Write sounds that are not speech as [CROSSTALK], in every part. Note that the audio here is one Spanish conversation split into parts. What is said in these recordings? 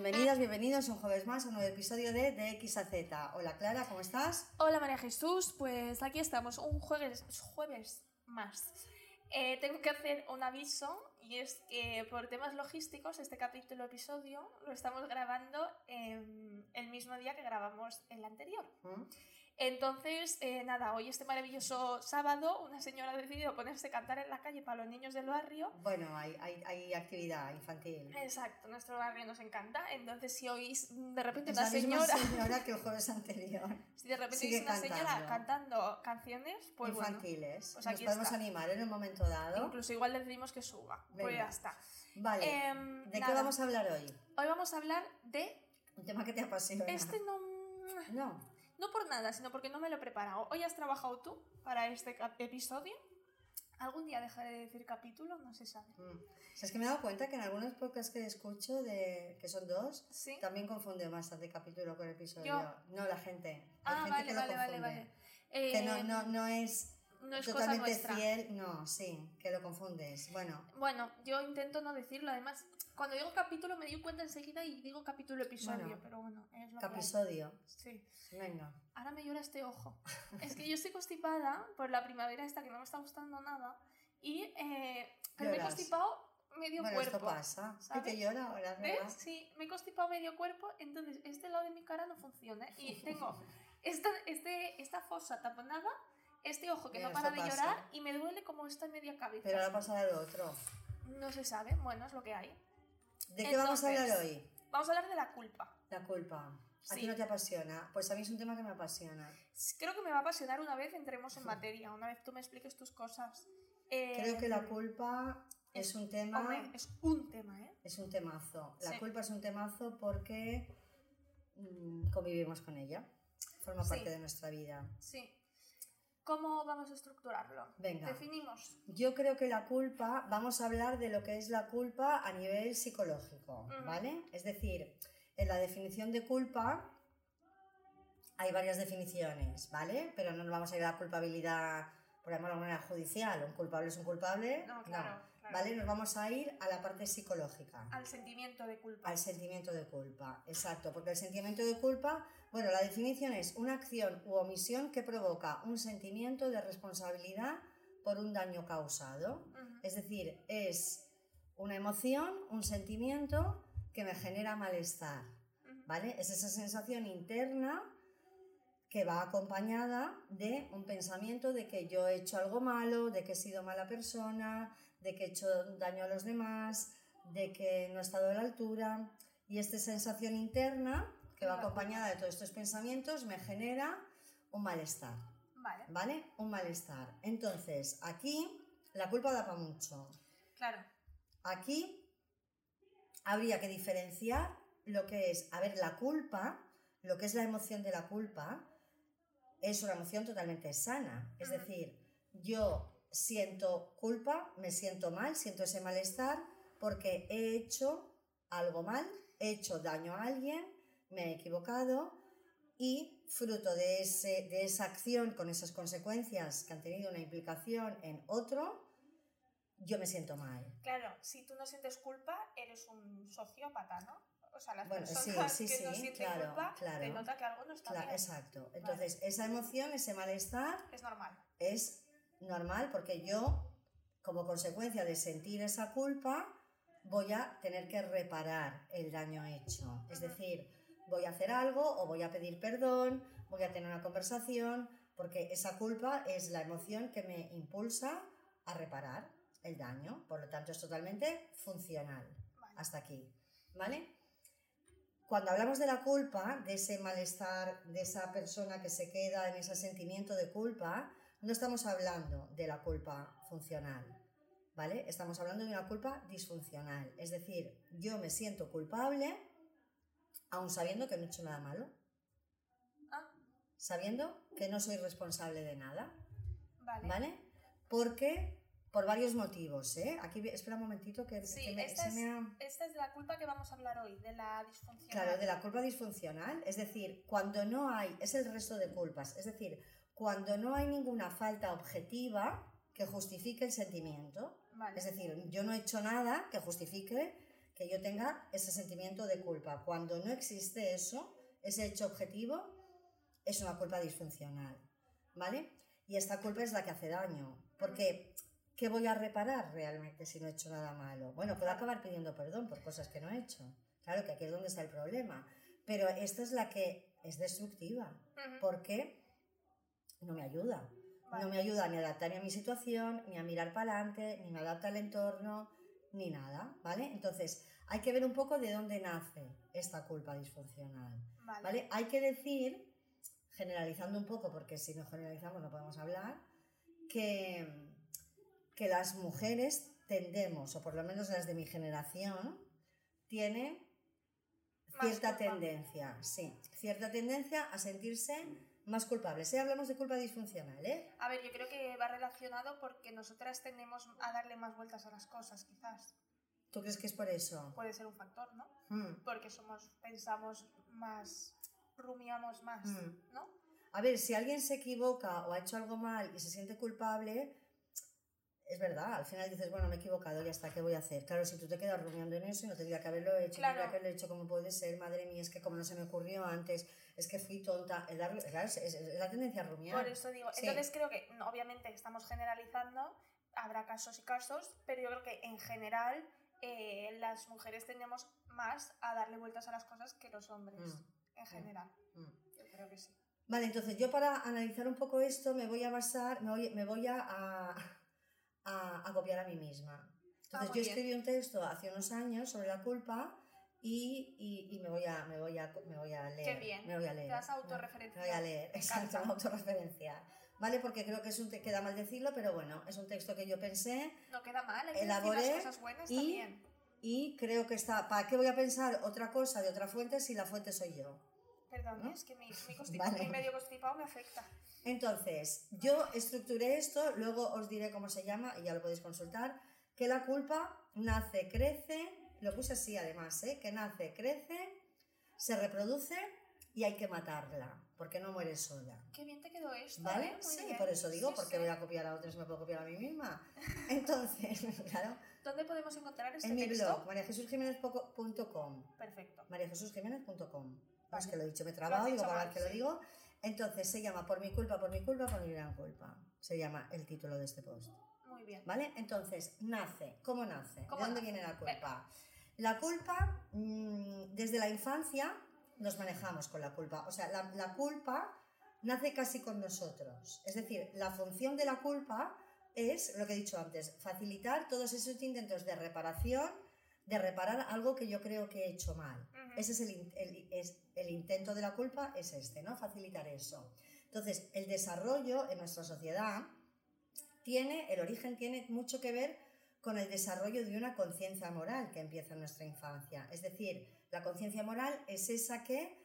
Bienvenidas, bienvenidos un jueves más a un nuevo episodio de De X a Z. Hola Clara, ¿cómo estás? Hola María Jesús, pues aquí estamos, un jueves, jueves más. Eh, tengo que hacer un aviso y es que por temas logísticos este capítulo episodio lo estamos grabando el mismo día que grabamos el anterior. ¿Mm? Entonces, eh, nada, hoy este maravilloso sábado una señora ha decidido ponerse a cantar en la calle para los niños del barrio. Bueno, hay, hay, hay actividad infantil. Exacto, nuestro barrio nos encanta. Entonces, si oís de repente Es una la misma señora, señora que el jueves [LAUGHS] anterior. si de repente oís una señora cantando. cantando canciones, pues bueno, infantiles. pues Nos aquí podemos está. animar en un momento dado. Incluso igual le decimos que suba. Pues Venga. ya está. Vale. Em, ¿De qué nada. vamos a hablar hoy? Hoy vamos a hablar de. Un tema que te apasiona. Este no. No. No por nada, sino porque no me lo he preparado. Hoy has trabajado tú para este episodio. ¿Algún día dejaré de decir capítulo? No se sabe. Mm. Es que me he dado cuenta que en algunos podcasts que escucho, de, que son dos, Sí. también confunde bastante capítulo con episodio. Yo. No, la gente. Ah, gente vale, que lo vale, vale, vale. Que no, Eh, no, no es, no es cosa totalmente nuestra. fiel. No, sí, que lo confundes. Bueno, Bueno, yo intento no decirlo. Además, cuando digo capítulo me di cuenta enseguida y digo capítulo episodio. Bueno, pero bueno, es lo que capisodio. Sí. Venga. Ahora me llora este ojo. [LAUGHS] Es que yo estoy constipada por la primavera esta que no me está gustando nada. Y eh, pero me he constipado medio Bueno, cuerpo. esto pasa. ¿Y ¿sabes? que llora ahora? ¿Ves? Sí, me he constipado medio cuerpo, entonces este lado de mi cara no funciona. Y [LAUGHS] tengo esta, este, esta fosa taponada, este ojo que Mira, no para de pasa. llorar y me duele como esta media cabeza. Pero ahora pasa lo otro. No se sabe, bueno, es lo que hay. ¿De qué vamos a Entonces, hablar hoy? Vamos a hablar de la culpa. La culpa. ¿A Sí. ti no te apasiona? Pues a mí es un tema que me apasiona. Creo que me va a apasionar una vez entremos en materia, una vez tú me expliques tus cosas. Eh, Creo que la culpa es un tema... Hombre, es un tema, ¿eh? Es un temazo. La Sí. culpa es un temazo porque mm, convivimos con ella. Forma Sí. parte de nuestra vida. Sí. ¿Cómo vamos a estructurarlo? Venga. Definimos. Yo creo que la culpa, vamos a hablar de lo que es la culpa a nivel psicológico, Ujú. ¿vale? Es decir, en la definición de culpa hay varias definiciones, ¿vale? Pero no nos vamos a ir a la culpabilidad, por ejemplo, de manera judicial. Un culpable es un culpable. No, claro, claro. ¿Vale? Nos vamos a ir a la parte psicológica. Al sentimiento de culpa. Al sentimiento de culpa, exacto, porque el sentimiento de culpa, bueno, la definición es una acción u omisión que provoca un sentimiento de responsabilidad por un daño causado. Es decir, es una emoción, un sentimiento que me genera malestar. ¿vale? Es esa sensación interna que va acompañada de un pensamiento de que yo he hecho algo malo, de que he sido mala persona, de que he hecho daño a los demás, de que no he estado a la altura. Y esta sensación interna, que va acompañada de todos estos pensamientos, me genera un malestar. Vale, ¿Vale? Un malestar. Entonces, aquí la culpa da para mucho. claro. Aquí habría que diferenciar lo que es, a ver, la culpa, lo que es la emoción de la culpa, es una emoción totalmente sana. Es decir, yo siento culpa, me siento mal, siento ese malestar porque he hecho algo mal, he hecho daño a alguien, me he equivocado y fruto de, ese, de esa acción con esas consecuencias que han tenido una implicación en otro, yo me siento mal. Claro, si tú no sientes culpa, eres un sociópata, ¿no? O sea, las Bueno, sí, personas sí, que no sí, sienten claro, culpa claro. te nota que algo no está Claro, bien. exacto. Entonces, esa emoción, ese malestar Es normal. es normal porque yo, como consecuencia de sentir esa culpa, voy a tener que reparar el daño hecho. Es decir, voy a hacer algo o voy a pedir perdón, voy a tener una conversación, porque esa culpa es la emoción que me impulsa a reparar el daño. Por lo tanto, es totalmente funcional. Vale. Hasta aquí. ¿Vale? Cuando hablamos de la culpa, de ese malestar, de esa persona que se queda en ese sentimiento de culpa, no estamos hablando de la culpa funcional, ¿vale? Estamos hablando de una culpa disfuncional. Es decir, yo me siento culpable, aun sabiendo que no he hecho nada malo, Ah, sabiendo que no soy responsable de nada, vale. ¿vale? Porque, por varios motivos, ¿eh? Aquí, espera un momentito que, Sí, que me- esta, se es, me ha... esta es la culpa que vamos a hablar hoy, de la disfunción. Claro, de la culpa disfuncional, es decir, cuando no hay, es el resto de culpas, es decir, cuando no hay ninguna falta objetiva que justifique el sentimiento, Vale. es decir, yo no he hecho nada que justifique que yo tenga ese sentimiento de culpa. Cuando no existe eso, ese hecho objetivo, es una culpa disfuncional, ¿vale? Y esta culpa es la que hace daño, porque ¿qué voy a reparar realmente si no he hecho nada malo? Bueno, puedo acabar pidiendo perdón por cosas que no he hecho. Claro que aquí es donde está el problema. Pero esta es la que es destructiva, Ujú. porque no me ayuda. Vale. No me ayuda ni a adaptarme a mi situación, ni a mirar para adelante, ni me adapta al entorno, ni nada, ¿vale? Entonces, hay que ver un poco de dónde nace esta culpa disfuncional, Vale. ¿vale? Hay que decir, generalizando un poco, porque si no generalizamos no podemos hablar, que, que las mujeres tendemos, o por lo menos las de mi generación, tienen cierta tendencia, sí, cierta tendencia a sentirse más culpables. ¿eh? Hablamos de culpa disfuncional, ¿eh? A ver, yo creo que va relacionado porque nosotras tendemos a darle más vueltas a las cosas, quizás. ¿Tú crees que es por eso? Puede ser un factor, ¿no? Mm. Porque somos, pensamos más, rumiamos más, Mm. ¿no? A ver, si alguien se equivoca o ha hecho algo mal y se siente culpable, es verdad, al final dices, bueno, me he equivocado, ya está, ¿qué voy a hacer? Claro, si tú te quedas rumiando en eso y no tendría que haberlo hecho, Claro. que haberlo hecho como puede ser, madre mía, es que como no se me ocurrió antes, es que fui tonta, dar- claro, es, es- es la tendencia a rumiar. Por eso digo, Sí. entonces creo que, obviamente estamos generalizando, habrá casos y casos, pero yo creo que en general eh, las mujeres tendemos más a darle vueltas a las cosas que los hombres, Mm, en general. mm. Yo creo que sí. Vale, entonces yo para analizar un poco esto me voy a basar, me voy, me voy a, a, a- a copiar a mí misma. Entonces Ah, yo bien. escribí un texto hace unos años sobre la culpa y, y- y me, voy a, me, voy a, me voy a leer. bien. Me voy a leer. Te vas a Me- autorreferenciar. Me voy a leer, Me [LAUGHS] exacto, me autorreferenciar. ¿Vale? Porque creo que es un te- queda mal decirlo, pero bueno, es un texto que yo pensé No queda mal, hay que Elaboré decir las cosas buenas y- también. y creo que está. ¿Para qué voy a pensar otra cosa de otra fuente si la fuente soy yo? Perdón, ¿no? es que mi, mi, [LAUGHS] constipa- Vale. mi medio constipado me afecta. Entonces, yo estructuré esto, luego os diré cómo se llama y ya lo podéis consultar, que la culpa nace, crece, lo puse así además, ¿eh? que nace, crece, se reproduce y hay que matarla, porque no muere sola. Qué bien te quedó esto. ¿Vale? ¿eh? Muy Sí, bien. por eso digo, Sí, porque sí. voy a copiar a otros, me puedo copiar a mí misma. [LAUGHS] Entonces, [LAUGHS] claro, ¿Dónde podemos encontrar este en mi texto? blog, mariajesusjiménez.com, Perfecto. mariajesusjiménez.com. Vale. que lo he dicho, me Lo has digo, para mal, que lo sí. digo. Entonces se llama Por mi culpa, por mi culpa, por mi gran culpa. Se llama el título de este post. Muy bien. ¿Vale? Entonces, nace. ¿Cómo nace? ¿Cómo ¿De dónde nace? viene la culpa? La culpa, mm, desde la infancia nos manejamos con la culpa. O sea, la, la culpa nace casi con nosotros. Es decir, la función de la culpa es, lo que he dicho antes, facilitar todos esos intentos de reparación, de reparar algo que yo creo que he hecho mal. Ese es el, el- es- el intento de la culpa, es este, ¿no? Facilitar eso. Entonces, el desarrollo en nuestra sociedad tiene, el origen tiene mucho que ver con el desarrollo de una conciencia moral que empieza en nuestra infancia. Es decir, la conciencia moral es esa que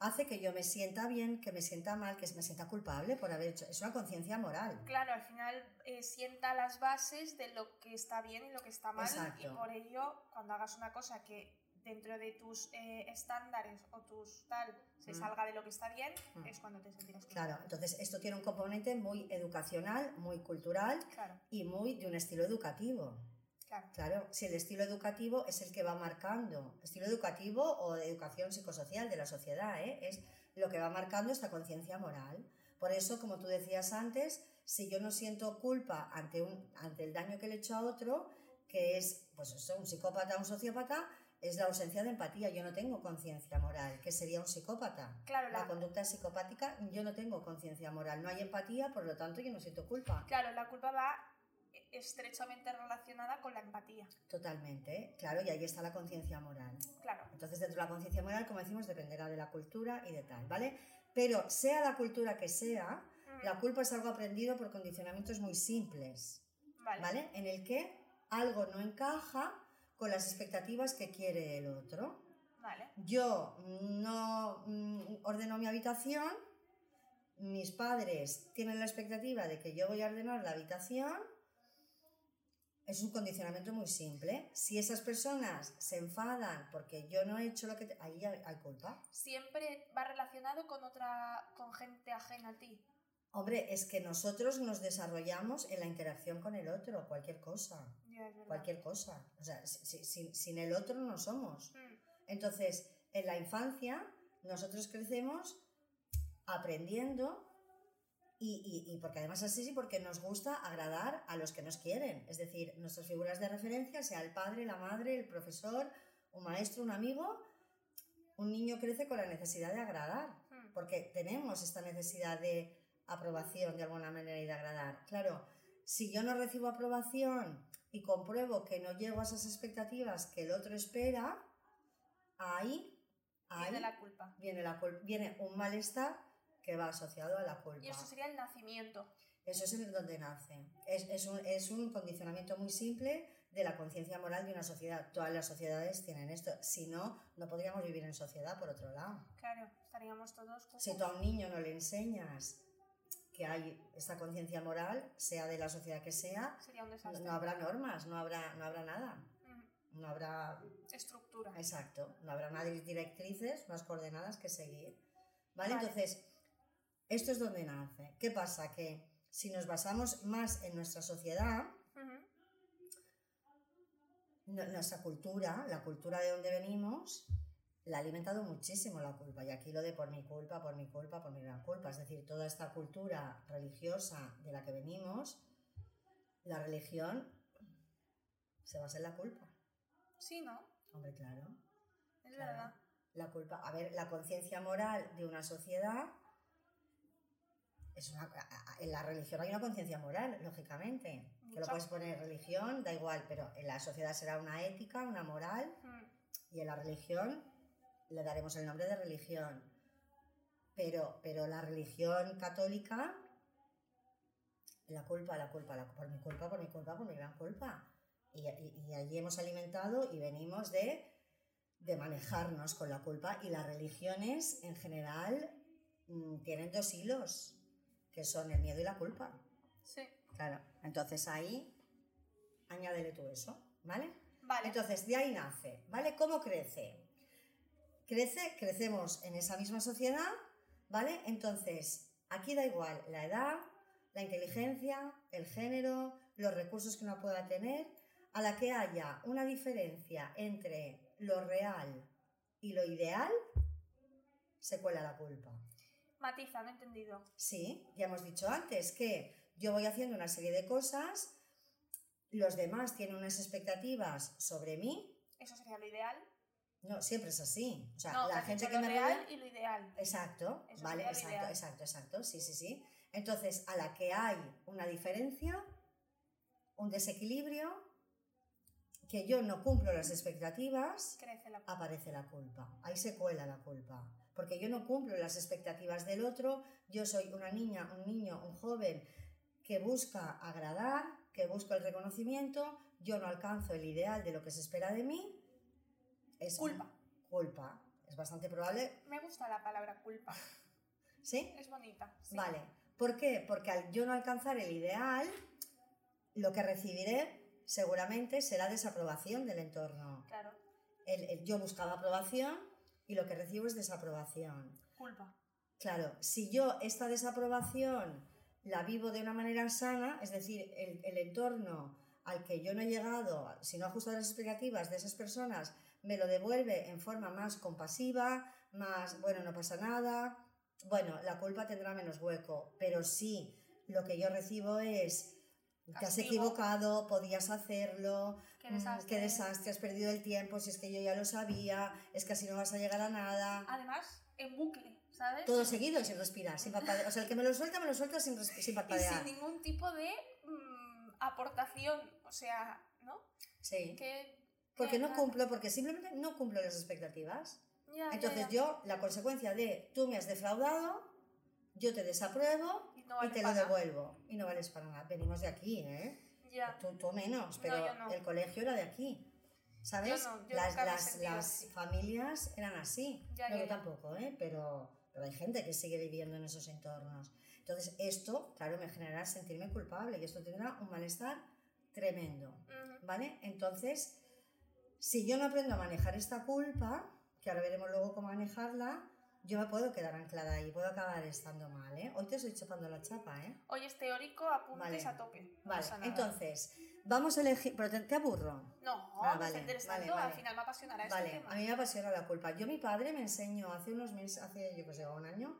hace que yo me sienta bien, que me sienta mal, que me sienta culpable por haber hecho. Es una conciencia moral. Claro, al final eh, sienta las bases de lo que está bien y lo que está mal. Exacto. Y por ello, cuando hagas una cosa que dentro de tus eh, estándares o tus tal se Mm. salga de lo que está bien, Mm. es cuando te sentirás culpable. Claro, entonces esto tiene un componente muy educacional, muy cultural Claro, y muy de un estilo educativo. Claro. Claro, si el estilo educativo es el que va marcando, estilo educativo o de educación psicosocial de la sociedad, ¿eh? es lo que va marcando esta conciencia moral. Por eso, como tú decías antes, si yo no siento culpa ante, un, ante el daño que le he hecho a otro, que es pues eso, un psicópata o un sociópata, es la ausencia de empatía. Yo no tengo conciencia moral, que sería un psicópata. Claro, La la, conducta psicopática, yo no tengo conciencia moral, no hay empatía, por lo tanto yo no siento culpa. claro, la culpa va estrechamente relacionada con la empatía. Totalmente, claro, y ahí está la conciencia moral. Claro, Entonces, dentro de la conciencia moral, como decimos, dependerá de la cultura y de tal, ¿vale? Pero sea la cultura que sea, Mm, la culpa es algo aprendido por condicionamientos muy simples, vale. ¿vale? En el que algo no encaja con las expectativas que quiere el otro. Vale. Yo no mm, ordeno mi habitación, mis padres tienen la expectativa de que yo voy a ordenar la habitación. Es un condicionamiento muy simple. Si esas personas se enfadan porque yo no he hecho lo que... te- Ahí hay, hay culpa. Siempre va relacionado con otra, con gente ajena a ti. Hombre, es que nosotros nos desarrollamos en la interacción con el otro, cualquier cosa, cualquier cosa. O sea, si- sin, sin el otro no somos. Mm, Entonces, en la infancia, nosotros crecemos aprendiendo y, y- y porque además así sí, porque nos gusta agradar a los que nos quieren. Es decir, nuestras figuras de referencia, sea el padre, la madre, el profesor, un maestro, un amigo, un niño crece con la necesidad de agradar mm. porque tenemos esta necesidad de aprobación de alguna manera y de agradar. Claro, si yo no recibo aprobación y compruebo que no llego a esas expectativas que el otro espera, ahí, ahí Viene la culpa. viene, la viene un malestar que va asociado a la culpa. Y eso sería el nacimiento. Eso es en donde nace. Es, es un, es un condicionamiento muy simple de la conciencia moral de una sociedad. Todas las sociedades tienen esto. Si no, no podríamos vivir en sociedad, por otro lado. Claro, estaríamos todos cucos. Si tú a un niño no le enseñas que hay esta conciencia moral, sea de la sociedad que sea, Sería un no, desastre. no habrá normas, no habrá, no habrá nada. No habrá, Estructura. exacto, no habrá unas directrices, unas coordenadas que seguir. ¿Vale? Vale. Entonces, esto es donde nace. ¿Qué pasa? Que si nos basamos más en nuestra sociedad, nuestra cultura, la cultura de donde venimos, la ha alimentado muchísimo la culpa. Y aquí lo de por mi culpa, por mi culpa, por mi gran culpa. Es decir, toda esta cultura religiosa de la que venimos, la religión se basa en la culpa. Sí, ¿no? Hombre, claro. Es Claro. verdad. La culpa, a ver, la conciencia moral de una sociedad es una, en la religión hay una conciencia moral, lógicamente. Que lo puedes poner religión, da igual, pero en la sociedad será una ética, una moral, Mm, y en la religión le daremos el nombre de religión. Pero, pero la religión católica, la culpa, la culpa, la- por mi culpa, por mi culpa, por mi gran culpa. Y, y- y allí hemos alimentado y venimos de, de manejarnos con la culpa. Y las religiones, en general, mm, tienen dos hilos, que son el miedo y la culpa. Sí. Claro. Entonces ahí, añádele tú eso, ¿vale? Vale. Entonces, de ahí nace, ¿vale? ¿Cómo crece? Crece, crecemos en esa misma sociedad, ¿vale? Entonces, aquí da igual la edad, la inteligencia, el género, los recursos que uno pueda tener, a la que haya una diferencia entre lo real y lo ideal, se cuela la culpa. Matiza, no he entendido. Sí, ya hemos dicho antes que yo voy haciendo una serie de cosas, los demás tienen unas expectativas sobre mí, Eso sería lo ideal. no, siempre es así. O sea, no, la gente que lo me real rodea- y lo ideal. Exacto, Eso vale, exacto, ideal. exacto, exacto, sí, sí, sí. Entonces, a la que hay una diferencia, un desequilibrio, que yo no cumplo las expectativas, Crece la aparece la culpa. Ahí se cuela la culpa. Porque yo no cumplo las expectativas del otro, yo soy una niña, un niño, un joven que busca agradar, que busca el reconocimiento, yo no alcanzo el ideal de lo que se espera de mí. Es Culpa. Culpa. Es bastante probable. Me gusta la palabra culpa. [LAUGHS] ¿Sí? Es bonita. sí. Vale. ¿Por qué? Porque al yo no alcanzar el ideal, lo que recibiré seguramente será desaprobación del entorno. Claro. El- el- yo buscaba aprobación y lo que recibo es desaprobación. Culpa. Claro, si yo esta desaprobación la vivo de una manera sana, es decir, el, el entorno al que yo no he llegado, si no ajusto las expectativas de esas personas, me lo devuelve en forma más compasiva, más, bueno, no pasa nada, bueno, la culpa tendrá menos hueco, pero si lo que yo recibo es, te has Castigo. equivocado, podías hacerlo, Qué mm, desastre. qué desastre, has perdido el tiempo, si es que yo ya lo sabía, es que así no vas a llegar a nada. Además, en bucle, ¿sabes? Todo seguido y sin respirar, sin parpadear. O sea, el que me lo suelta, me lo suelta sin, sin y parpadear. sin ningún tipo de mm, aportación. O sea, ¿no? Sí. Que, Porque que no nada. cumplo, porque simplemente no cumplo las expectativas. Ya, ya, Entonces ya. yo, la consecuencia de tú me has defraudado, yo te desapruebo Y no y vale te lo nada. devuelvo. Y no vales para nada. Venimos de aquí, ¿eh? Ya. Tú, tú menos, pero no. el colegio era de aquí. ¿Sabes? Yo no, yo las las, las familias eran así. Ya, No, ya, yo tampoco, ¿eh? Pero, pero hay gente que sigue viviendo en esos entornos. Entonces, esto, claro, me generará sentirme culpable y esto tendrá un malestar tremendo. ¿Vale? Entonces, si yo no aprendo a manejar esta culpa, que ahora veremos luego cómo manejarla, yo me puedo quedar anclada ahí, puedo acabar estando mal, ¿eh? Hoy te estoy chapando la chapa, ¿eh? Hoy es teórico, apuntes Vale. a tope. no Vale, entonces, vamos a elegir, pero te, te aburro. No, Ah, vale, vale, al final me apasionará este Vale, tema. a mí me apasiona la culpa. Yo, mi padre me enseñó hace unos meses, hace yo que sé, un año,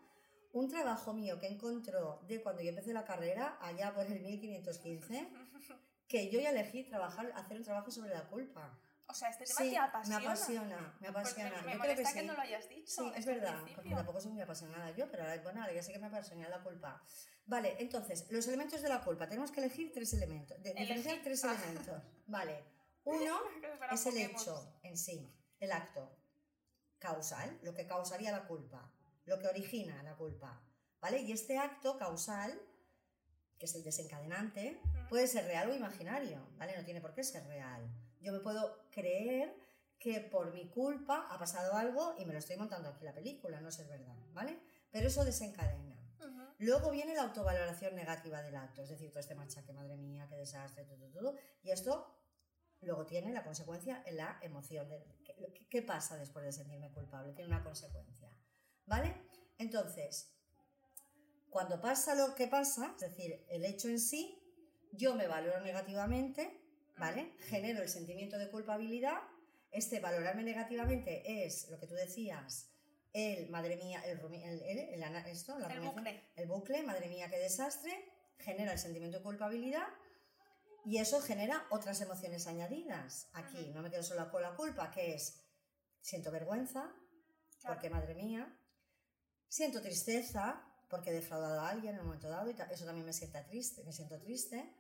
un trabajo mío que encontró de cuando yo empecé la carrera, allá por el 1515, [LAUGHS] que yo ya elegí trabajar, hacer un trabajo sobre la culpa. O sea, este tema Sí, te apasiona. me apasiona, me Pues apasiona. me, me yo creo que sí. que no lo hayas dicho. Sí, es verdad, porque principio. tampoco soy muy apasionada yo, pero ahora, bueno, ahora ya sé que me apasiona la culpa. Vale, entonces, los elementos de la culpa. Tenemos que elegir tres elementos. de- diferenciar tres Ah. elementos. [LAUGHS] Vale. Uno es el Pokémon. hecho en sí, el acto causal, lo que causaría la culpa, lo que origina la culpa. ¿Vale? Y este acto causal, que es el desencadenante, puede ser real o imaginario, ¿vale? No tiene por qué ser real. Yo me puedo creer que por mi culpa ha pasado algo y me lo estoy montando aquí la película, no es verdad, ¿vale? Pero eso desencadena. Luego viene la autovaloración negativa del acto, es decir, todo este machaque, madre mía, qué desastre, todo, todo, todo. Y esto luego tiene la consecuencia en la emoción. De, ¿qué, qué pasa después de sentirme culpable? Tiene una consecuencia, ¿vale? Entonces, cuando pasa lo que pasa, es decir, el hecho en sí, yo me valoro negativamente, ¿vale? Genero el sentimiento de culpabilidad. Este valorarme negativamente es lo que tú decías, el, madre mía, el, el, el- esto, la bucle. el bucle, madre mía, qué desastre, genera el sentimiento de culpabilidad y eso genera otras emociones añadidas. Aquí no me quedo solo con la culpa, que es, siento vergüenza, Claro. porque madre mía, siento tristeza, porque he defraudado a alguien en un momento dado y eso también me sienta triste, me siento triste,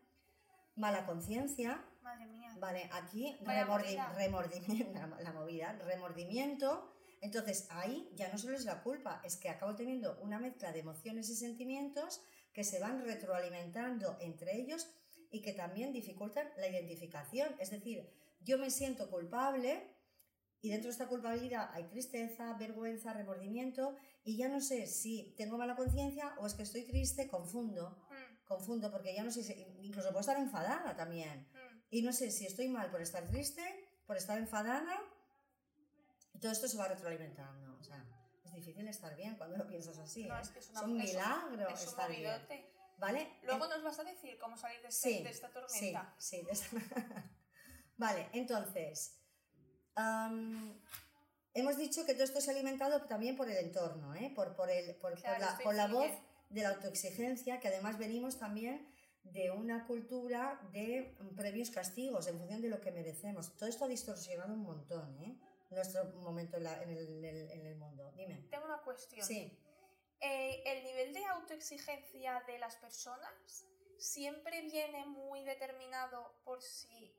mala conciencia, Madre mía. Vale, aquí remordi- remordimiento, [LAUGHS] la, la movida, remordimiento. Entonces ahí ya no solo es la culpa, es que acabo teniendo una mezcla de emociones y sentimientos que se van retroalimentando entre ellos y que también dificultan la identificación. Es decir, yo me siento culpable y dentro de esta culpabilidad hay tristeza, vergüenza, remordimiento y ya no sé si tengo mala conciencia o es que estoy triste, confundo, Mm, confundo porque ya no sé si, incluso puedo estar enfadada también. mm. Y no sé si estoy mal por estar triste, por estar enfadada. Y todo esto se va retroalimentando. O sea, es difícil estar bien cuando lo piensas así. No, ¿eh? es que es una- es un un- milagro Es un estar bien. movidote. ¿Vale? Luego En- nos vas a decir cómo salir de, este- Sí, de esta sí, tormenta. sí. de esta- [LAUGHS] vale, entonces. am, hemos dicho que todo esto se ha alimentado también por el entorno, ¿eh? por, por, el, por, por Claro, la, esto por la voz de la autoexigencia, que además venimos también de una cultura de mm, previos castigos en función de lo que merecemos. Todo esto ha distorsionado un montón, ¿eh? Nuestro momento en, la- en el, en el- en el mundo. Dime. Tengo una cuestión. Sí, Eh, el nivel de autoexigencia de las personas siempre viene muy determinado por si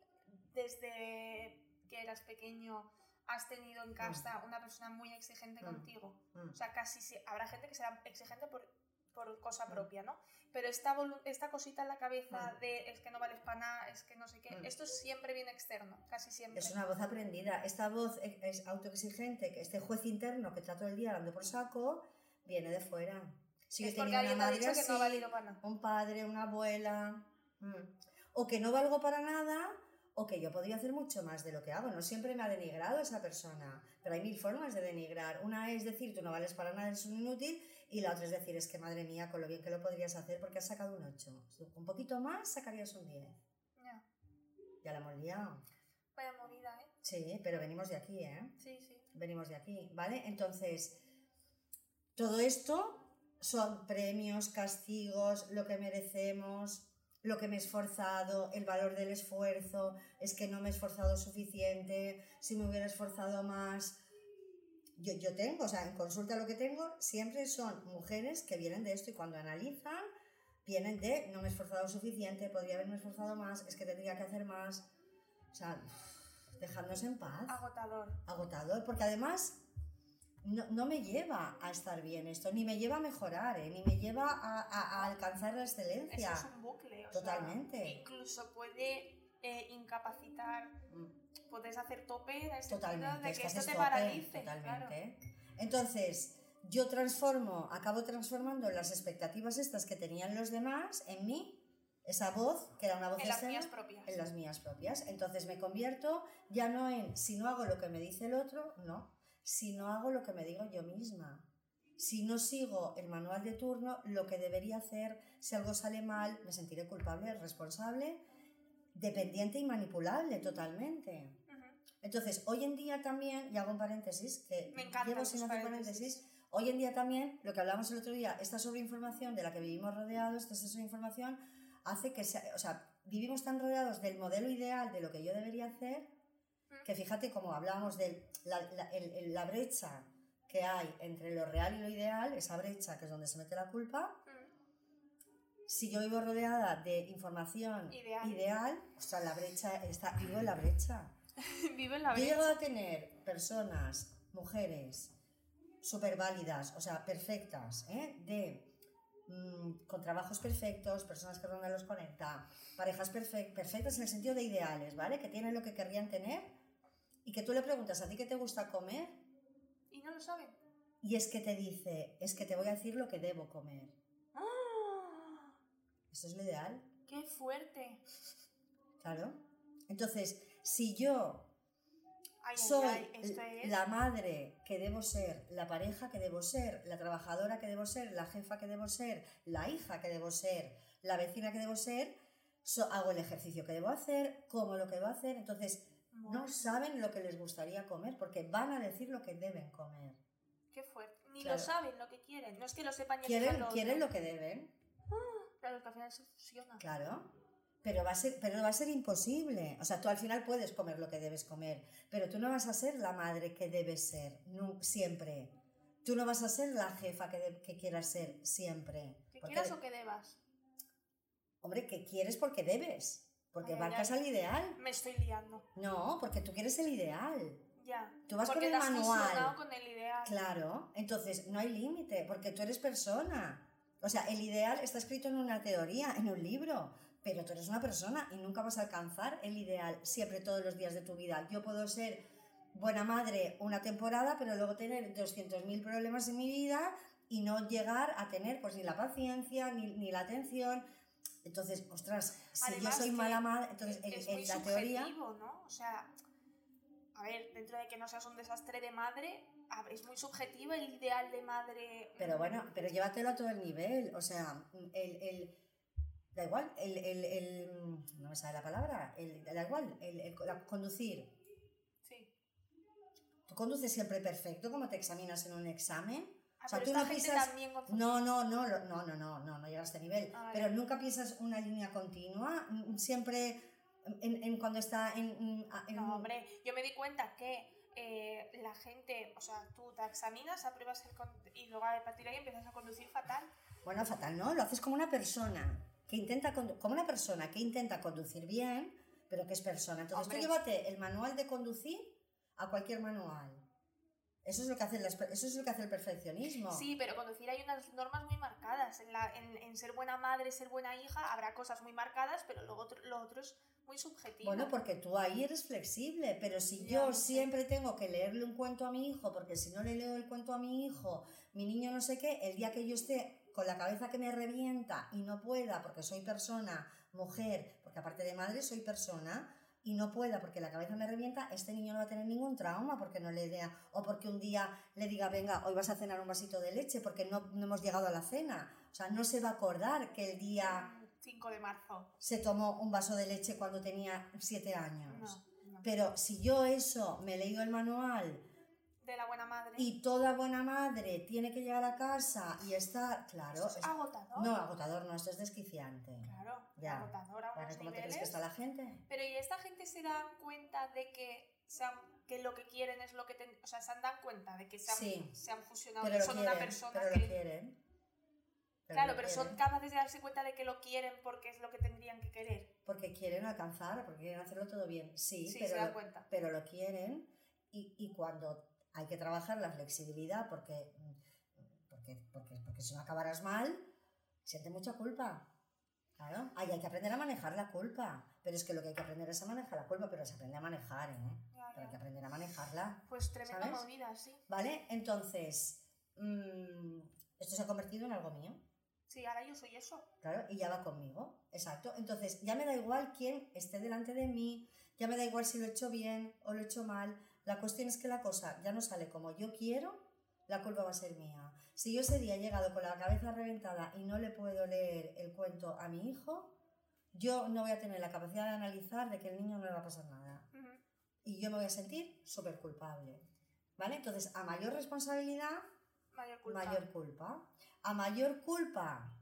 desde que eras pequeño has tenido en casa una persona muy exigente Mm. contigo. Mm. O sea, casi si- habrá gente que será exigente por, por cosa Mm. propia, ¿no? Pero esta, esta cosita en la cabeza Mm. de es que no vales para nada, es que no sé qué, Mm. esto siempre viene externo, casi siempre. Es una voz aprendida. Esta voz e- es autoexigente, que este juez interno que está todo el día dando por saco, viene de fuera. Si es yo tenía una madre dicho que no así, valido para nada. un padre, una abuela, mm, o que no valgo para nada, o que yo podría hacer mucho más de lo que hago. No siempre me ha denigrado esa persona, pero hay mil formas de denigrar. Una es decir, tú no vales para nada, eres un inútil, y la otra es decir, es que madre mía, con lo bien que lo podrías hacer porque has sacado un 8. Un poquito más sacarías un 10. Ya. Ya la hemos liado. Vaya movida, ¿eh? Sí, pero venimos de aquí, ¿eh? Sí, sí. venimos de aquí, ¿vale? Entonces, todo esto son premios, castigos, lo que merecemos, lo que me he esforzado, el valor del esfuerzo, es que no me he esforzado suficiente, si me hubiera esforzado más. Yo, yo tengo, o sea, en consulta lo que tengo siempre son mujeres que vienen de esto y cuando analizan, vienen de no me he esforzado suficiente, podría haberme esforzado más, es que tendría que hacer más. O sea, dejadnos en paz Agotador. agotador, porque además no, no me lleva a estar bien esto, ni me lleva a mejorar, ¿eh? ni me lleva a, a- a alcanzar la Eso excelencia. es un bucle. o Totalmente. sea, incluso puede eh, incapacitar, Mm, puedes hacer tope el sentido Totalmente, de es que que esto te tope, paralice. totalmente. claro. Entonces, yo transformo, acabo transformando las expectativas estas que tenían los demás en mí, esa voz, que era una voz En las externa, mías propias. en las mías propias. Entonces me convierto ya no en si no hago lo que me dice el otro, no, si no hago lo que me digo yo misma. si no sigo el manual de turno, lo que debería hacer, si algo sale mal, me sentiré culpable, responsable, dependiente y manipulable totalmente. Entonces, hoy en día también, y hago un paréntesis, que Me encantan llevo sin hacer paréntesis. paréntesis, hoy en día también, lo que hablábamos el otro día, esta sobreinformación de la que vivimos rodeados, esta sobreinformación, hace que, sea, o sea, vivimos tan rodeados del modelo ideal de lo que yo debería hacer, que fíjate como hablábamos de la, la- el- el- la brecha que hay entre lo real y lo ideal, esa brecha que es donde se mete la culpa, Mm. si yo vivo rodeada de información Ideal. ideal o sea, la brecha está, vivo en la brecha. [LAUGHS] Vive en la Yo he brecha. llegado a tener personas, mujeres, súper válidas, o sea, perfectas, ¿eh? de mm, con trabajos perfectos, personas que rondan los 40, parejas perfec- perfectas en el sentido de ideales, ¿vale? Que tienen lo que querrían tener y que tú le preguntas a ti qué te gusta comer Y no lo saben. y es que te dice, es que te voy a decir lo que debo comer. ¡Ah! ¿Esto es lo ideal? ¡Qué fuerte! Claro. Entonces, si yo Ay, soy ay, esto es... la madre que debo ser, la pareja que debo ser, la trabajadora que debo ser, la jefa que debo ser, la hija que debo ser, la vecina que debo ser, so- hago el ejercicio que debo hacer, como lo que debo hacer, entonces no saben lo que les gustaría comer porque van a decir lo que deben comer. ¡Qué fuerte! Ni Claro. lo saben lo que quieren. No es que lo sepan Quieren, quieren lo que deben, Claro, que al final se fusiona. claro. Pero va, a ser, pero va a ser imposible. O sea, tú al final puedes comer lo que debes comer, pero tú no vas a ser la madre que debes ser, siempre. Tú no vas a ser la jefa que, de- que quieras ser siempre. Que Porque- quieras o que debas. Hombre, que quieres porque debes. Porque ay, marcas ay. al ideal. Me estoy liando. No, porque tú quieres el ideal. Ya. Tú vas Porque con el manual. con el ideal. Claro, entonces no hay límite, porque tú eres persona. O sea, el ideal está escrito en una teoría, en un libro, pero tú eres una persona y nunca vas a alcanzar el ideal siempre todos los días de tu vida. Yo puedo ser buena madre una temporada, pero luego tener 200.000 problemas en mi vida y no llegar a tener pues ni la paciencia ni, ni la atención. Entonces, ostras, si Además yo soy mala madre, entonces es, en, muy la teoría... subjetivo, ¿no? O sea, a ver, dentro de que no seas un desastre de madre, es muy subjetivo el ideal de madre. Pero bueno, pero llévatelo a todo el nivel. O sea, el, el- da igual, el, el, el- no me sale la palabra, el, da igual, el, el- la- conducir. Sí. ¿Tú conduces siempre perfecto como te examinas en un examen? Ah, O sea, tú no con- No, no, no, no, no, no, no, no llega a este nivel. Ah. Pero nunca piensas una línea continua, mm, siempre en, en cuando está en... en- No, hombre, yo me di cuenta que eh, la gente, o sea, tú te examinas, apruebas el y luego a partir de ahí empiezas a conducir fatal. Bueno, fatal, ¿no? Lo haces como una persona que intenta como una persona que intenta conducir bien, pero que es persona. Entonces Hombre. tú llévate el manual de conducir a cualquier manual. Eso es lo que hace espe- eso es lo que hace el perfeccionismo. Sí, pero conducir hay unas normas muy marcadas. En, la- en- en ser buena madre, ser buena hija, habrá cosas muy marcadas, pero luego otro- lo otro es muy subjetivo. Bueno, porque tú ahí eres flexible, pero si Ya, yo no sé. siempre tengo que leerle un cuento a mi hijo, porque si no le leo el cuento a mi hijo, mi niño no sé qué, el día que yo esté con la cabeza que me revienta y no pueda, porque soy persona, mujer, porque aparte de madre soy persona, y no pueda porque la cabeza me revienta, este niño no va a tener ningún trauma porque no le dé, o porque un día le diga, venga, hoy vas a cenar un vasito de leche porque no, no hemos llegado a la cena. O sea, no se va a acordar que el día Mm, 5 de marzo. se tomó un vaso de leche cuando tenía siete años. No, no. Pero si yo eso me he leído el manual De la buena madre. y toda buena madre tiene que llegar a casa y estar, claro, Esto es agotador. no, agotador no, esto es desquiciante. Claro, Ya. agotador a Bueno, unos ¿Cómo te crees que está la gente? Pero ¿y esta gente se dan cuenta de que, se han- que lo que quieren es lo que... ten- o sea, se han dado cuenta de que se han, Sí. se han fusionado Pero y son quieren, una persona pero que... lo quieren. Pero claro, pero son quieren. capaces de darse cuenta de que lo quieren porque es lo que tendrían que querer. Porque quieren alcanzar, porque quieren hacerlo todo bien. Sí, Sí, pero, se dan cuenta. pero lo quieren y, y cuando hay que trabajar la flexibilidad porque, porque, porque, porque si no acabarás mal, siente mucha culpa. Claro, Ay, hay que aprender a manejar la culpa. Pero es que lo que hay que aprender es a manejar la culpa, pero se aprende a manejar, ¿eh? Ya, Pero hay que aprender a manejarla. Pues tremenda ¿sabes? movida, sí. ¿Vale? Entonces, mm, esto se ha convertido en algo mío. Sí, ahora yo soy eso. Claro, y ya va conmigo. Exacto. Entonces, ya me da igual quién esté delante de mí, ya me da igual si lo he hecho bien o lo he hecho mal. La cuestión es que la cosa ya no sale como yo quiero, la culpa va a ser mía. Si yo ese día he llegado con la cabeza reventada y no le puedo leer el cuento a mi hijo, yo no voy a tener la capacidad de analizar de que el niño no le va a pasar nada. Y yo me voy a sentir súper culpable. ¿Vale? Entonces, a mayor responsabilidad, Mayor culpa. mayor culpa. A mayor culpa,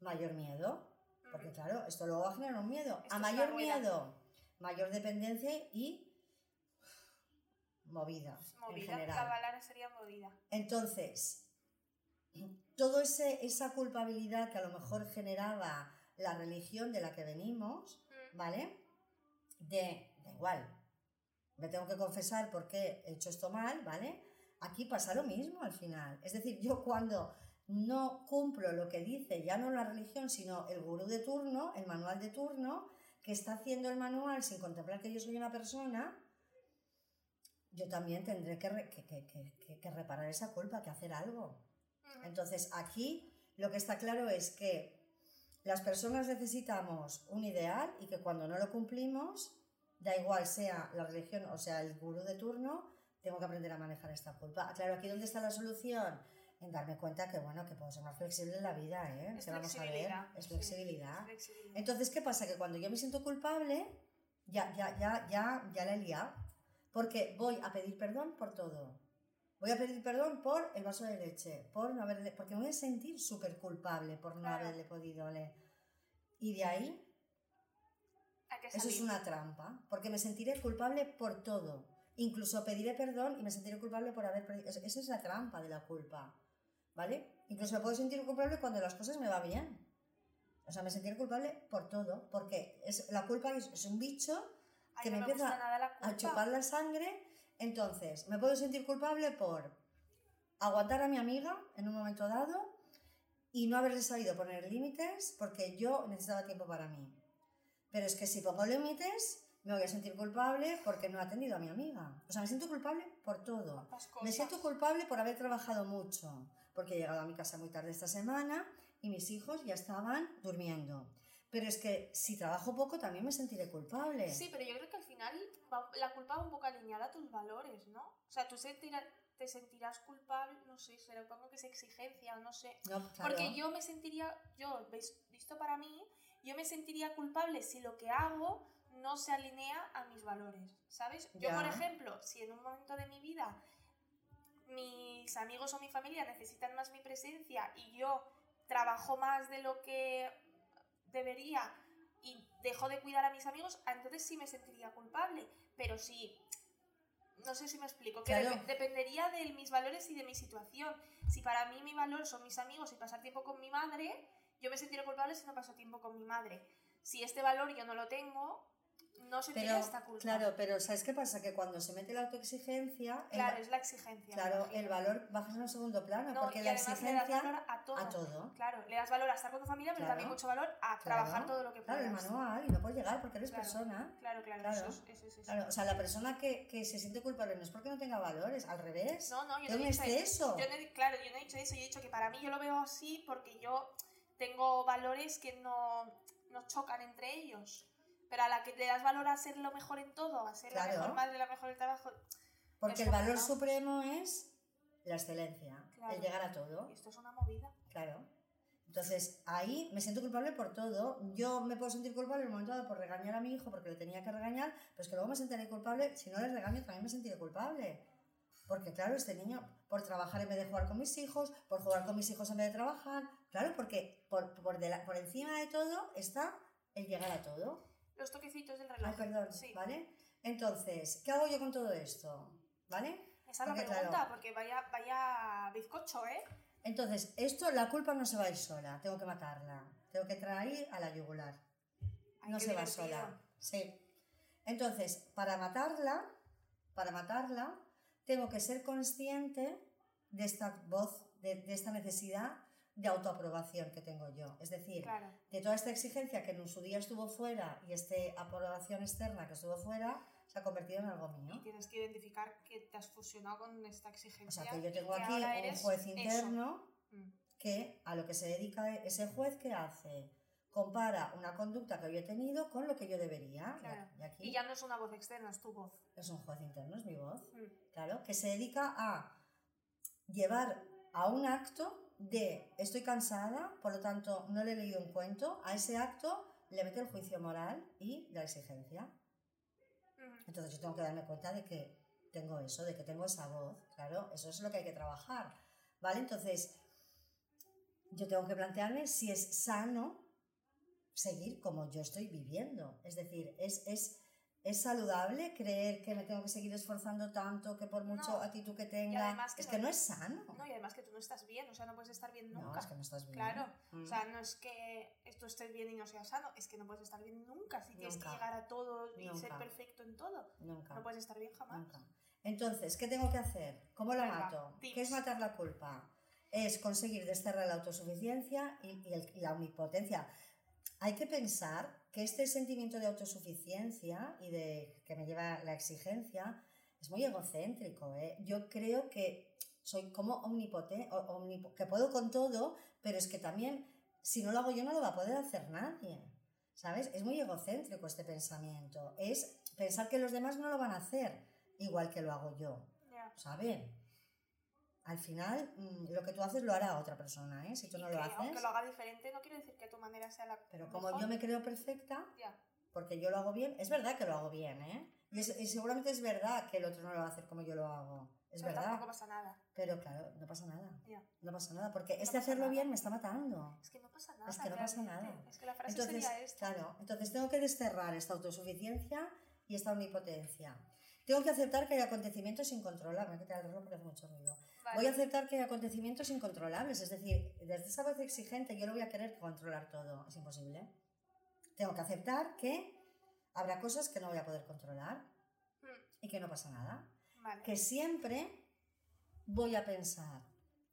mayor miedo. Porque claro, esto luego va a generar un miedo. Esto a mayor miedo, mayor dependencia y movida, en Movida. general. La palabra sería movida. Entonces, toda esa culpabilidad que a lo mejor generaba la religión de la que venimos, Mm. ¿vale? De, da igual, me tengo que confesar porque he hecho esto mal, ¿vale? Aquí pasa lo mismo al final. Es decir, yo cuando no cumplo lo que dice ya no la religión, sino el gurú de turno, el manual de turno, que está haciendo el manual sin contemplar que yo soy una persona, yo también tendré que, re- que- que- que- reparar esa culpa, que hacer algo. Entonces, aquí lo que está claro es que las personas necesitamos un ideal y que cuando no lo cumplimos, da igual sea la religión o sea el gurú de turno, tengo que aprender a manejar esta culpa. Claro, aquí dónde está la solución? En darme cuenta que, bueno, que puedo ser más flexible en la vida, ¿eh? Es Que vamos a ver, flexibilidad. es Sí, flexibilidad. es flexibilidad. Entonces, ¿qué pasa? Que cuando yo me siento culpable, ya, ya, ya, ya, ya la he liado. Porque voy a pedir perdón por todo. Voy a pedir perdón por el vaso de leche, por no haberle, porque me voy a sentir súper culpable por no Claro. haberle podido leer. Y de ahí, eso es una trampa, porque me sentiré culpable por todo. Incluso pediré perdón y me sentiré culpable por haber perdido. Esa es la trampa de la culpa, ¿vale? Incluso me puedo sentir culpable cuando las cosas me van bien. O sea, me sentiré culpable por todo, porque es, la culpa es, es un bicho Ay, que no me empieza nada a chupar la sangre. Entonces, me puedo sentir culpable por aguantar a mi amiga en un momento dado y no haberle sabido poner límites porque yo necesitaba tiempo para mí. Pero es que si pongo límites, me voy a sentir culpable porque no he atendido a mi amiga. O sea, me siento culpable por todo. Me siento culpable por haber trabajado mucho, porque he llegado a mi casa muy tarde esta semana y mis hijos ya estaban durmiendo. Pero es que si trabajo poco también me sentiré culpable. Sí, pero yo creo que al final va- la culpa va un poco alineada a tus valores, ¿no? O sea, tú sentirá- te sentirás culpable, no sé, será supongo que es exigencia, no sé. No, claro. Porque yo me sentiría, yo, visto para mí, yo me sentiría culpable si lo que hago no se alinea a mis valores, ¿sabes? Yo, Ya. por ejemplo, si en un momento de mi vida mis amigos o mi familia necesitan más mi presencia y yo trabajo más de lo que debería y dejo de cuidar a mis amigos, ah, entonces sí me sentiría culpable. Pero si, no sé si me explico, que Claro. dep- dependería de mis valores y de mi situación. Si para mí mi valor son mis amigos y pasar tiempo con mi madre, yo me sentiré culpable si no paso tiempo con mi madre. Si este valor yo no lo tengo, no sentiría Pero, esta culpa. claro, pero ¿sabes qué pasa? Que cuando se mete la autoexigencia, Claro, es la exigencia. claro, el valor baja en un segundo plano, No, porque y la además le das exigencia valor a todo. a todo. Claro, le das valor a estar con tu familia, pero Claro. también mucho valor a Claro, trabajar todo lo que Claro, el puedas. manual, y no puedes llegar porque eres Claro. persona. Claro, claro, Claro. Eso, es, eso es eso. Claro, o sea, la persona que, que se siente culpable no es porque no tenga valores, al revés. No, no, yo no he dicho exceso. Yo no claro, yo no he dicho eso, yo he dicho que para mí yo lo veo así porque yo tengo valores que no, no chocan entre ellos. Pero a la que le das valor a ser lo mejor en todo, a ser la mejor madre, la mejor en el trabajo. Porque el valor supremo es la excelencia, Claro. el llegar a todo. Y esto es una movida. Claro. Entonces, ahí me siento culpable por todo. Yo me puedo sentir culpable en el momento dado por regañar a mi hijo porque le tenía que regañar, pero es que luego me sentiré culpable. Si no le regaño, también me sentiré culpable. Porque, claro, este niño, por trabajar en vez de jugar con mis hijos, por jugar con mis hijos en vez de trabajar, claro, porque por, por, de la- por encima de todo está el llegar a todo. Los toquecitos del reloj. Ay, perdón, Sí. ¿vale? Entonces, ¿qué hago yo con todo esto? ¿Vale? Esa es la pregunta, claro. porque vaya, vaya bizcocho, ¿eh? Entonces, esto, la culpa no se va a ir sola, tengo que matarla, tengo que traer a la yugular. Ay, no se va sola. Sí. Entonces, para matarla, para matarla, tengo que ser consciente de esta voz, de, de esta necesidad de autoaprobación que tengo yo. Es decir, Claro. de toda esta exigencia que en su día estuvo fuera y esta aprobación externa que estuvo fuera, se ha convertido en algo mío. Y tienes que identificar que te has fusionado con esta exigencia. O sea, que yo tengo que aquí un juez interno Mm. que a lo que se dedica ese juez, ¿qué hace? Compara una conducta que yo he tenido con lo que yo debería. Claro. Y aquí Y ya no es una voz externa, es tu voz. es un juez interno, es mi voz. Mm. Claro, que se dedica a llevar a un acto de estoy cansada, por lo tanto no le he leído un cuento, a ese acto le meto el juicio moral y la exigencia. Entonces yo tengo que darme cuenta de que tengo eso, de que tengo esa voz, claro, eso es lo que hay que trabajar, ¿vale? Entonces yo tengo que plantearme si es sano seguir como yo estoy viviendo, es decir, es, es, es saludable creer que me tengo que seguir esforzando tanto, que por mucho No. actitud que tenga, que es no- que no es sano. No, y además que tú no estás bien, o sea, no puedes estar bien No, nunca. es que no estás bien. Claro, Mm. o sea, no es que tú estés bien y no seas sano, es que no puedes estar bien nunca si tienes Nunca. que llegar a todo y ser perfecto en todo. Nunca. No puedes estar bien jamás. Nunca. Entonces, ¿qué tengo que hacer? ¿Cómo la Venga, mato? tips. ¿Qué es matar la culpa? Es conseguir desterrar la autosuficiencia y, y el- y la omnipotencia. Hay que pensar que este sentimiento de autosuficiencia y de que me lleva la exigencia es muy egocéntrico. ¿eh? Yo creo que soy como omnipotente, que puedo con todo, pero es que también si no lo hago yo no lo va a poder hacer nadie. ¿Sabes? Es muy egocéntrico este pensamiento. Es pensar que los demás no lo van a hacer igual que lo hago yo. Ya. ¿Saben? Al final, mm, lo que tú haces lo hará otra persona, ¿eh? Si tú no que lo haces. aunque lo haga diferente, no quiere decir que tu manera sea la Pero como mejor. yo me creo perfecta, Ya. porque yo lo hago bien, es verdad que lo hago bien, ¿eh? Y, es- y seguramente es verdad que el otro no lo va a hacer como yo lo hago. Es Pero verdad. tampoco pasa nada. Pero claro, no pasa nada. Ya. No pasa nada, porque este pasa hacerlo nada. bien me está matando. Es que no pasa nada. Es que no pasa nada. Es que la frase Entonces, sería esta. claro, entonces tengo que desterrar esta autosuficiencia y esta omnipotencia. Tengo que aceptar que hay acontecimientos incontrolables. El reloj porque hace mucho ruido. Vale. Voy a aceptar que hay acontecimientos incontrolables, es decir, desde esa voz exigente yo no voy a querer controlar todo, es imposible. Tengo que aceptar que habrá cosas que no voy a poder controlar Mm, y que no pasa nada. Vale. Que siempre voy a pensar,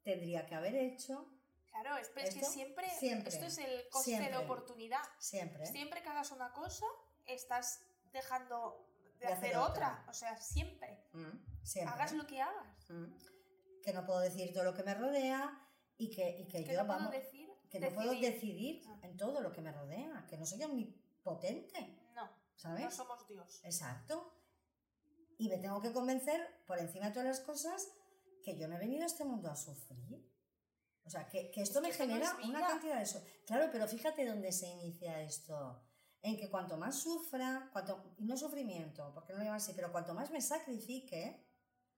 tendría que haber hecho, Claro, es, pero es que ¿Esto? siempre, Siempre. esto es el coste Siempre. de oportunidad. siempre. Siempre que hagas una cosa, estás dejando de, De hacer, hacer otra. otra. O sea, siempre. Mm, siempre. Hagas lo que hagas. Mm. Que no puedo decir todo lo que me rodea y que, y que Que yo no puedo vamos, decir. que no puedo decidir. decidir Ah. en todo lo que me rodea, que no soy omnipotente, No, ¿sabes? no somos Dios. Exacto. Y me tengo que convencer, por encima de todas las cosas, que yo no he venido a este mundo a sufrir. O sea, que, que esto Es me esto no genera es una cantidad de eso. Claro, pero fíjate dónde se inicia esto. En que cuanto más sufra, cuanto, y no sufrimiento, porque no lo llaman así, pero cuanto más me sacrifique,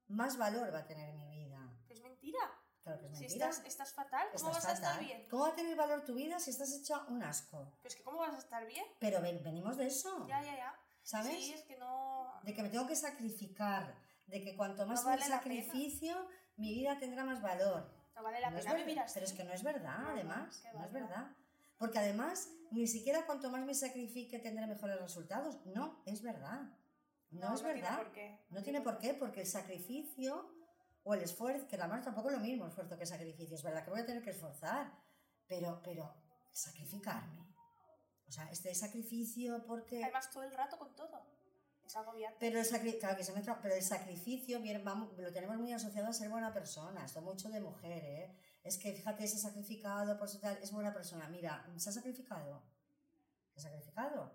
más valor va a tener mi vida. Es mentira. Claro que es Si mentira. estás, estás fatal, ¿cómo Estás vas a estar fatal. bien? ¿Cómo va a tener valor tu vida si estás hecha un asco? Pero es que ¿cómo vas a estar bien? Pero ven- venimos de eso, Ya, ya, ya. ¿sabes? Sí, es que no... de que me tengo que sacrificar, de que cuanto más No vale me sacrificio, mi vida tendrá más valor. No vale la No pena vivir así. pero es que no es verdad, No, además, no es verdad. Porque además, ni siquiera cuanto más me sacrifique tendré mejores resultados. No, es verdad. No, es tiene verdad. por qué. No tiene por qué, porque el sacrificio o el esfuerzo, que la mar tampoco es lo mismo esfuerzo que sacrificio, es verdad que voy a tener que esforzar, pero, pero sacrificarme. O sea, este sacrificio porque... Además, todo el rato con todo. Es agobiante. Pero el, sacri- claro que se mezcla- pero el sacrificio viene- vamos, lo tenemos muy asociado a ser buena persona. Esto mucho de mujer, ¿eh? Es que fíjate, se ha sacrificado por ser tal, es buena persona. Mira, se ha sacrificado. Se ha sacrificado.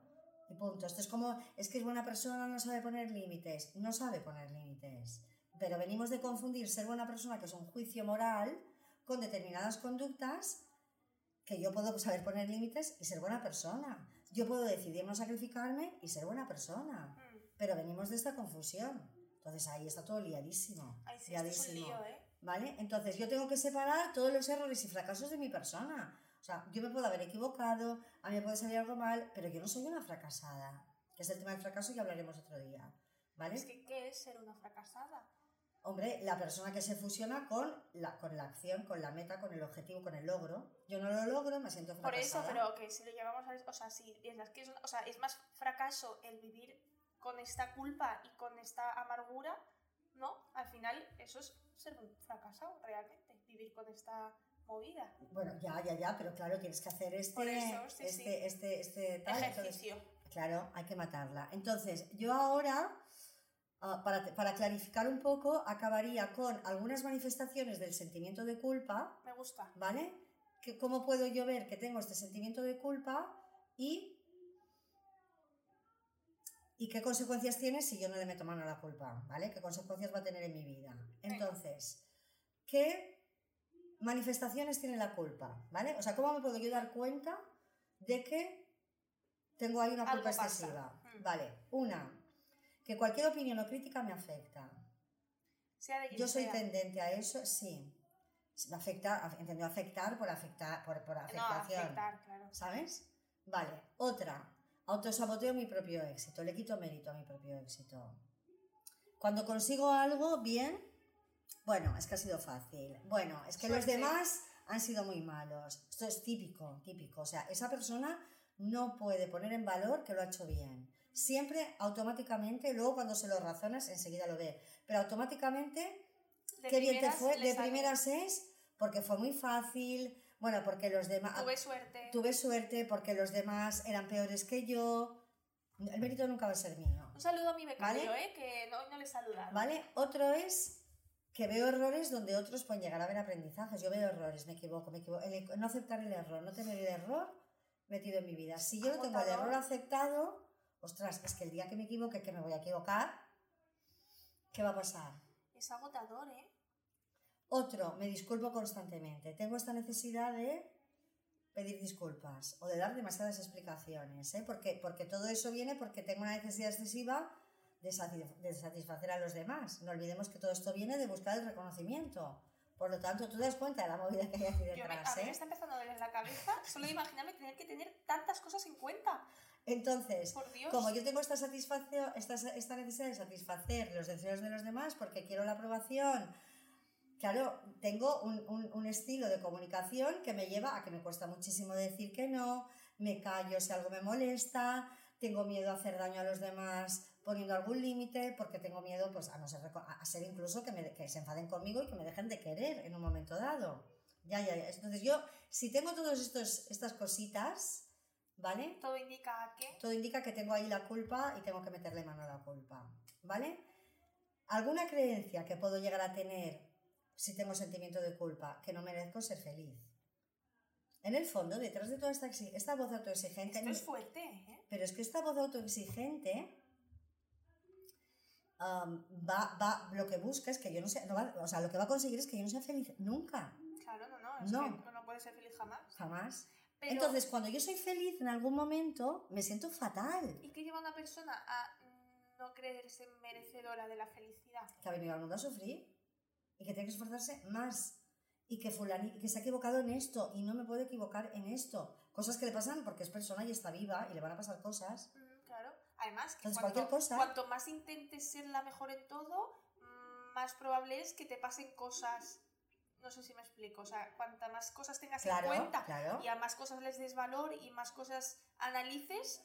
Y punto. Esto es como, es que es buena persona, no sabe poner límites. No sabe poner límites. Pero venimos de confundir ser buena persona, que es un juicio moral, con determinadas conductas que yo puedo saber poner límites y ser buena persona. Yo puedo decidir no sacrificarme y ser buena persona. Mm. Pero venimos de esta confusión. Entonces ahí está todo liadísimo. Ay, sí, esto es un liadísimo. lío, ¿eh? ¿Vale? Entonces yo tengo que separar todos los errores y fracasos de mi persona. O sea, yo me puedo haber equivocado, a mí me puede salir algo mal, pero yo no soy una fracasada. Que es el tema del fracaso y hablaremos otro día. ¿Vale? Es que, ¿qué es ser una fracasada? Hombre, la persona que se fusiona con la, con la acción, con la meta, con el objetivo, con el logro. Yo no lo logro, me siento Por eso, fracasada. pero que si lo llevamos a... O sea, piensas que es, o sea, es más fracaso el vivir con esta culpa y con esta amargura, ¿no? Al final, eso es ser un fracasado, realmente. Vivir con esta movida. Bueno, ya, ya, ya, pero claro, tienes que hacer este, Por eso, sí, este, sí. este, este, tal, entonces- Ejercicio. Claro, hay que matarla. Entonces, yo ahora, ah, para, para clarificar un poco, acabaría con algunas manifestaciones del sentimiento de culpa, Me gusta. ¿vale? Que, ¿Cómo puedo yo ver que tengo este sentimiento de culpa y, y qué consecuencias tiene si yo no le meto mano a la culpa, ¿vale? ¿Qué consecuencias va a tener en mi vida? Entonces, ¿qué manifestaciones tiene la culpa, ¿vale? O sea, ¿cómo me puedo yo dar cuenta de que tengo ahí una culpa excesiva? Mm. Vale, una, que cualquier opinión o crítica me afecta. Sea de quien Yo soy sea. tendente a eso, sí. Me afecta, af- entiendo afectar por afectar, por, por No, afectación. afectar, claro. ¿Sabes? Vale. Otra. Autosaboteo mi propio éxito. Le quito mérito a mi propio éxito. Cuando consigo algo bien, bueno, es que ha sido fácil. Bueno, es que los Suerte. demás han sido muy malos. Esto es típico, típico. O sea, esa persona no puede poner en valor que lo ha hecho bien. Siempre automáticamente, luego cuando se lo razonas, enseguida lo ve. Pero automáticamente De qué bien te fue, de primeras es porque fue muy fácil, bueno, porque los demás... Tuve suerte. Tuve suerte porque los demás eran peores que yo. El mérito nunca va a ser mío. Un saludo a mi becario, ¿Vale? ¿eh? Que hoy no le he saludado. ¿Vale? Otro es que veo errores donde otros pueden llegar a ver aprendizajes. Yo veo errores, me equivoco, me equivoco. El- no aceptar el error, no tener el error metido en mi vida. Si yo no tengo el error aceptado, ostras, es que el día que me equivoque, que me voy a equivocar, ¿qué va a pasar? Es agotador, ¿eh? Otro, me disculpo constantemente. Tengo esta necesidad de pedir disculpas o de dar demasiadas explicaciones, ¿eh? porque, porque todo eso viene porque tengo una necesidad excesiva de, satisf- de satisfacer a los demás. No olvidemos que todo esto viene de buscar el reconocimiento. Por lo tanto, tú te das cuenta de la movida que hay aquí Yo me, detrás. a mí ¿eh? me está empezando a doler la cabeza solo de imaginarme tener que tener tantas cosas en cuenta. Entonces, Por Dios. como yo tengo esta, satisfacción, esta, esta necesidad de satisfacer los deseos de los demás porque quiero la aprobación, claro, tengo un, un- un estilo de comunicación que me lleva a que me cuesta muchísimo decir que no, me callo si algo me molesta, tengo miedo a hacer daño a los demás poniendo algún límite porque tengo miedo pues, a, no ser, a ser incluso que, me- que se enfaden conmigo y que me dejen de querer en un momento dado. Ya, ya, ya. Entonces yo, si tengo todas estas cositas, ¿vale? Todo indica que. todo indica que tengo ahí la culpa y tengo que meterle mano a la culpa, ¿vale? ¿Alguna creencia que puedo llegar a tener si tengo sentimiento de culpa? Que no merezco ser feliz. En el fondo, detrás de toda esta, esta voz autoexigente, Esto es fuerte, ¿eh? pero es que esta voz autoexigente am, va, va, lo que busca es que yo no sea, no va- o sea, lo que va a conseguir es que yo no sea feliz nunca, Claro, no, no. Es No. que no puede ser feliz jamás. jamás. Pero, Entonces, cuando yo soy feliz en algún momento, me siento fatal. ¿y qué lleva a una persona a no creerse merecedora de la felicidad? que ha venido al mundo a sufrir y que tiene que esforzarse más y que, fulani- que se ha equivocado en esto y no me puedo equivocar en esto. Cosas que le pasan porque es persona y está viva y le van a pasar cosas. Mm, claro. Además, que Entonces, cuanto, cualquier cosa- cuanto más intentes ser la mejor en todo, mm, más probable es que te pasen cosas. No sé si me explico. O sea, cuanta más cosas tengas Claro, en cuenta claro. y a más cosas les des valor y más cosas analices,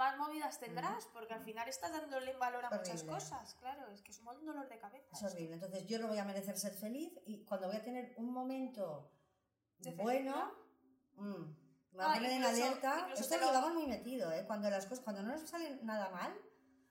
más movidas tendrás, porque al final estás dándole valor a muchas cosas. Claro, es que es un dolor de cabeza. Es horrible. Entonces yo no voy a merecer ser feliz y cuando voy a tener un momento De bueno, mm, me va a Ah, poner en alerta. Esto lo- llevamos muy metido, ¿eh? Cuando las cosas, cuando no nos sale nada mal,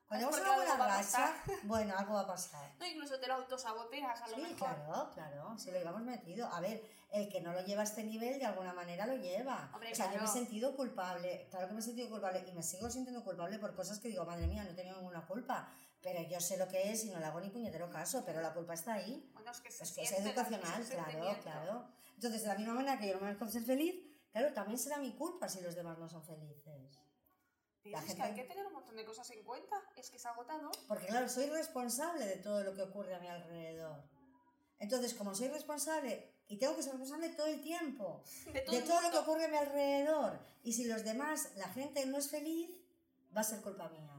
cuando vamos a una buena racha, bueno, algo va a pasar. No, incluso te lo autosaboteas a lo Sí, mejor. claro, claro, si lo llevamos metido. A ver, el que no lo lleva a este nivel de alguna manera lo lleva. Hombre, o sea, yo me he claro. sentido culpable, claro que me he sentido culpable y me sigo sintiendo culpable por cosas que digo, madre mía, no he tenido ninguna culpa, pero yo sé lo que es y no le hago ni puñetero caso, pero la culpa está ahí. Bueno, es que se Es que es educacional, es claro, claro. Entonces, de la misma manera que yo no merezco ser feliz, claro, también será mi culpa si los demás no son felices. Pero La es gente- que hay que tener un montón de cosas en cuenta. Es que es agotador. Porque claro, soy responsable de todo lo que ocurre a mi alrededor. Entonces, como soy responsable y tengo que ser responsable todo el tiempo De todo, de todo lo que ocurre a mi alrededor, y si los demás, la gente no es feliz, va a ser culpa mía.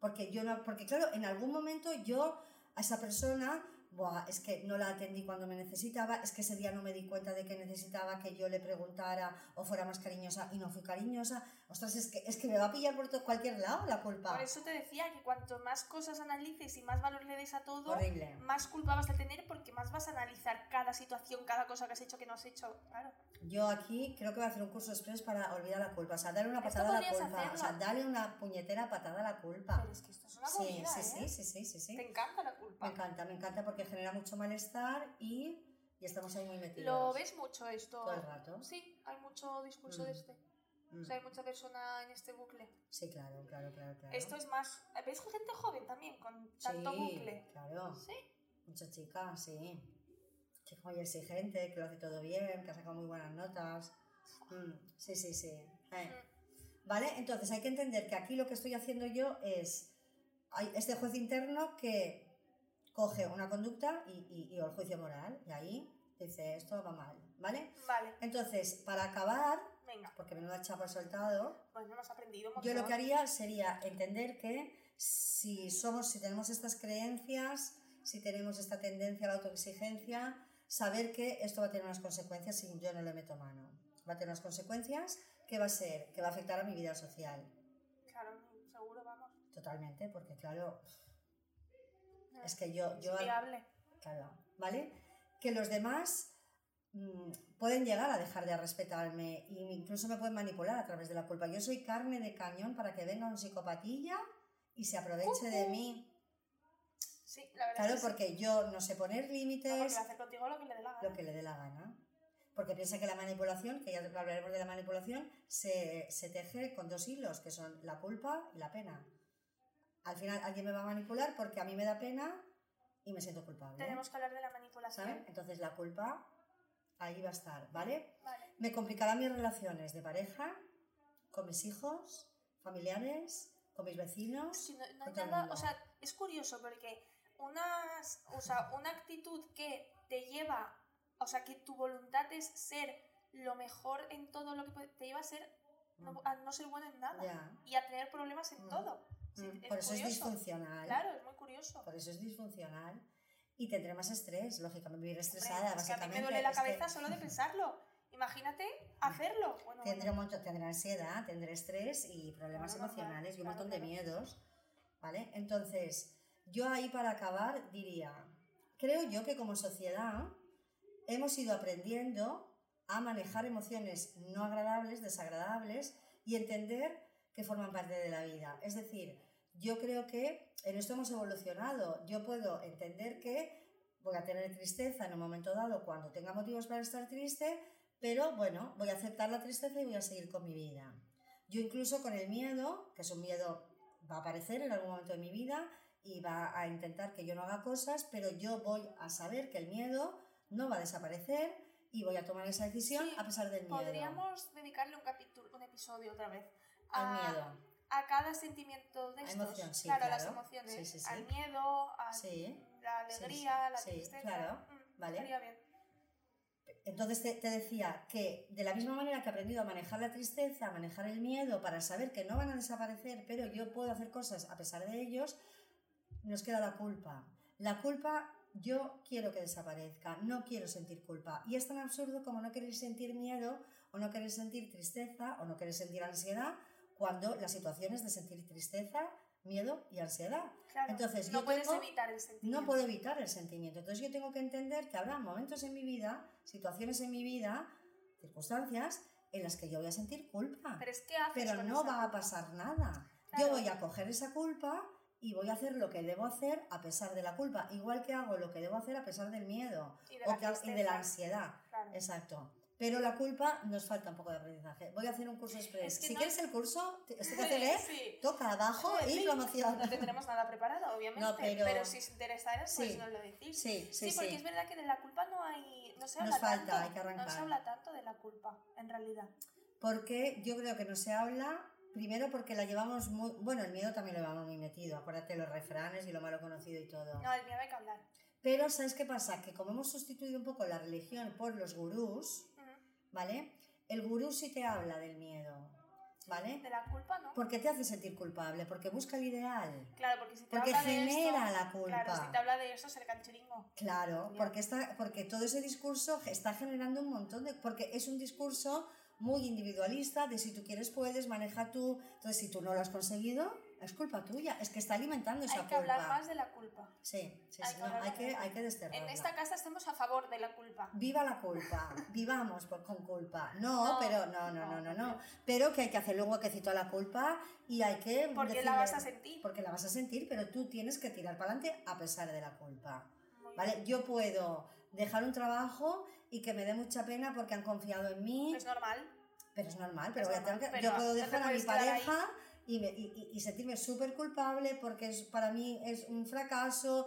Porque yo no, porque claro, en algún momento yo a esa persona, buah, es que no la atendí cuando me necesitaba, es que ese día no me di cuenta de que necesitaba que yo le preguntara o fuera más cariñosa y no fui cariñosa. Ostras, es que, es que me va a pillar por cualquier lado la culpa. Por eso te decía que cuanto más cosas analices y más valor le des a todo, Horrible. más culpa vas a tener porque más vas a analizar cada situación, cada cosa que has hecho, que no has hecho. Claro. Yo aquí creo que voy a hacer un curso express para olvidar la culpa. O sea, darle una patada a la culpa. O sea, darle una puñetera patada a la culpa. Pero es que esto es una Sí, movida, sí, ¿eh? sí, sí, sí, sí, sí. Te encanta la culpa. Me encanta, me encanta porque genera mucho malestar y, y estamos ahí muy metidos. ¿Lo ves mucho esto? Todo el rato. Sí, hay mucho discurso Mm. de este. Mm. O sea, hay mucha persona en este bucle. Sí, claro, claro, claro, claro. Esto es más... ¿Ves gente joven también con tanto sí, bucle? claro. Sí. Mucha chica, sí. chico muy exigente, que lo hace todo bien, que ha sacado muy buenas notas. Mm, sí, sí, sí. Eh. ¿Vale? Entonces hay que entender que aquí lo que estoy haciendo yo es, hay este juez interno que coge una conducta y, y, el juicio moral, y ahí dice, esto va mal, ¿vale? Vale. Entonces, para acabar, Venga. porque menuda chapa soltado, hemos aprendido un yo lo que haría sería entender que si somos, si tenemos estas creencias, si tenemos esta tendencia a la autoexigencia, saber que esto va a tener unas consecuencias si yo no le meto mano. Va a tener unas consecuencias que va a ser, que va a afectar a mi vida social. Claro, seguro, vamos. Totalmente, porque claro, es que yo, yo Es viable. Claro, ¿vale? Que los demás mm, pueden llegar a dejar de respetarme e incluso me pueden manipular a través de la culpa. Yo soy carne de cañón para que venga un psicopatilla y se aproveche de mí. Sí, la verdad Claro, es que sí. porque yo no sé poner No, porque límites, va a hacer contigo lo que le dé la gana. lo que le dé la gana. Porque piensa que la manipulación, que ya hablaremos de la manipulación, se, se teje con dos hilos, que son la culpa y la pena. Al final alguien me va a manipular porque a mí me da pena y me siento culpable. Tenemos que hablar de la manipulación. Entonces la culpa ahí va a estar, ¿vale? Vale. Me complicarán mis relaciones de pareja, con mis hijos, familiares, con mis vecinos. Sí, no, no o sea, es curioso porque unas, o sea, una actitud que te lleva, o sea, que tu voluntad es ser lo mejor en todo lo que te lleva a ser no, Mm. a no ser bueno en nada y a tener problemas en Mm. todo. Sí, Mm, es Por eso es curioso. disfuncional. Claro, es muy curioso. Por eso es disfuncional. Y tendré más estrés, lógicamente, vivir Hombre, estresada, es que a mí básicamente. me duele la es que cabeza solo de pensarlo. Imagínate hacerlo. Bueno, Tendré, bueno. montón- tendré ansiedad, tendré estrés y problemas Claro, normal, emocionales y un claro, montón de claro. miedos. ¿Vale? Entonces, yo ahí para acabar diría, creo yo que como sociedad hemos ido aprendiendo a manejar emociones no agradables, desagradables y entender que forman parte de la vida. Es decir, yo creo que en esto hemos evolucionado. Yo puedo entender que voy a tener tristeza en un momento dado cuando tenga motivos para estar triste, pero bueno, voy a aceptar la tristeza y voy a seguir con mi vida. Yo incluso con el miedo, que es un miedo, va a aparecer en algún momento de mi vida y va a intentar que yo no haga cosas, pero yo voy a saber que el miedo no va a desaparecer y voy a tomar esa decisión Sí, a pesar del miedo. Podríamos dedicarle un capítulo, un episodio otra vez Al a, miedo. A cada sentimiento de estos. emoción, sí, claro, a las claro. emociones. Sí, sí, sí. Al miedo, a la alegría, la tristeza. claro, Mm, vale. Estaría bien. Entonces te, te decía que de la misma manera que he aprendido a manejar la tristeza, a manejar el miedo para saber que no van a desaparecer, pero yo puedo hacer cosas a pesar de ellos, nos queda la culpa. La culpa yo quiero que desaparezca, no quiero sentir culpa. Y es tan absurdo como no querer sentir miedo o no querer sentir tristeza o no querer sentir ansiedad cuando la situación es de sentir tristeza, miedo y ansiedad. Claro, Entonces, no yo puedes tengo- evitar el sentimiento. No puedo evitar el sentimiento. Entonces yo tengo que entender que habrá momentos en mi vida, situaciones en mi vida, circunstancias en las que yo voy a sentir culpa. Pero es que Pero no va a pasar nada. Yo Claro. voy a coger esa culpa y voy a hacer lo que debo hacer a pesar de la culpa. Igual que hago lo que debo hacer a pesar del miedo Y de o la que- y de la ansiedad. Claro. Exacto. Pero la culpa nos falta un poco de aprendizaje. Voy a hacer un curso express. Es que si no- quieres el curso, te- que hacer [LAUGHS] Sí. toca abajo y Sí, promoción. No tendremos nada preparado, [LAUGHS] obviamente. No, pero- si os interesara, pues Sí. nos lo decís. Sí, sí, porque es verdad que de la culpa no hay. No se Nos habla falta, tanto. hay que arrancar. No se habla tanto de la culpa, en realidad. Porque yo creo que no se habla, primero porque la llevamos muy... Bueno, el miedo también lo llevamos muy metido, acuérdate los refranes y lo malo conocido y todo. No, del miedo hay que hablar. Pero ¿sabes qué pasa? Que como hemos sustituido un poco la religión por los gurús. ¿Vale? El gurú sí te habla del miedo, ¿vale? De la culpa, ¿no? Porque te hace sentir culpable, porque busca el ideal. Claro, porque si te Porque habla de genera esto, la culpa. Claro, si te habla de eso, es el canchiringo. Claro, porque, está, porque todo ese discurso está generando un montón de... Porque es un discurso muy individualista de si tú quieres puedes, maneja tú. Entonces, si tú no lo has conseguido, es culpa tuya. Es que está alimentando esa Hay que culpa. hablar más de la culpa. Sí, sí, Hay sí, que no, hay, que, de- hay que desterrarla. En esta casa estamos a favor de la culpa. Viva la culpa, [LAUGHS] vivamos por- con culpa. No, No, pero no, no, no, no, no. Pero que hay que hacerle un huequecito a la culpa y hay que. Porque la decirle- vas a sentir. Porque la vas a sentir, pero tú tienes que tirar para adelante a pesar de la culpa. ¿Vale? Yo puedo dejar un trabajo y que me dé mucha pena porque han confiado en mí, Es normal. pero es normal, pero, Es voy a tener normal, que- yo puedo dejar a mi pareja y, me- y- y- sentirme súper culpable porque es, para mí es un fracaso,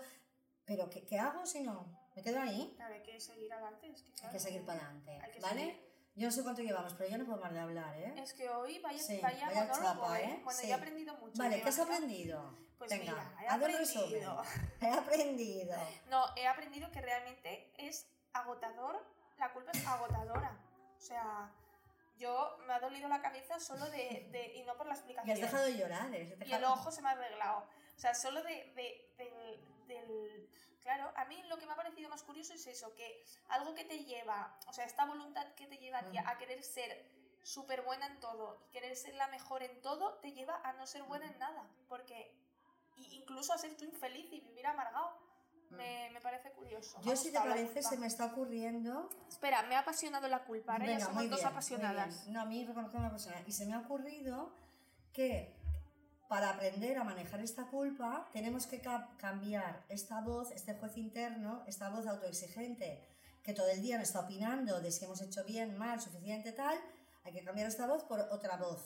pero ¿qué, qué hago si no? ¿Me quedo ahí? Claro, hay que seguir adelante. Es que, Hay claro, que seguir para adelante, hay ¿vale? seguir. Yo no sé cuánto llevamos, pero yo no puedo más de hablar, ¿eh? Es que hoy vaya, Sí, vaya, vaya monólogo, chapa, ¿eh? ¿eh? Bueno, Sí. yo he aprendido mucho. Vale, ¿te ¿qué has aprendido? Pues Venga, mira, he aprendido. [LAUGHS] He aprendido. No, he aprendido que realmente es agotador, la culpa es agotadora. O sea, yo me ha dolido la cabeza solo de, de- y no por la Y explicación. has dejado de llorar, ¿eh? Y el ojo se me ha arreglado. O sea, solo de, de- del, del- Claro, a mí lo que me ha parecido más curioso es eso, que algo que te lleva, o sea, esta voluntad que te lleva a ti Mm. a querer ser súper buena en todo y querer ser la mejor en todo, te lleva a no ser buena en nada. Porque y incluso a ser tú infeliz y vivir amargado. Me, me parece curioso. Mm. Yo, si te parece, se me está ocurriendo. Espera, me ha apasionado la culpa. Ahora ya somos dos bien, apasionadas. No, a mí reconozco que me apasiona. Y se me ha ocurrido que para aprender a manejar esta culpa tenemos que ca- cambiar esta voz, este juez interno, esta voz autoexigente que todo el día nos está opinando de si hemos hecho bien, mal, suficiente, tal. Hay que cambiar esta voz por otra voz,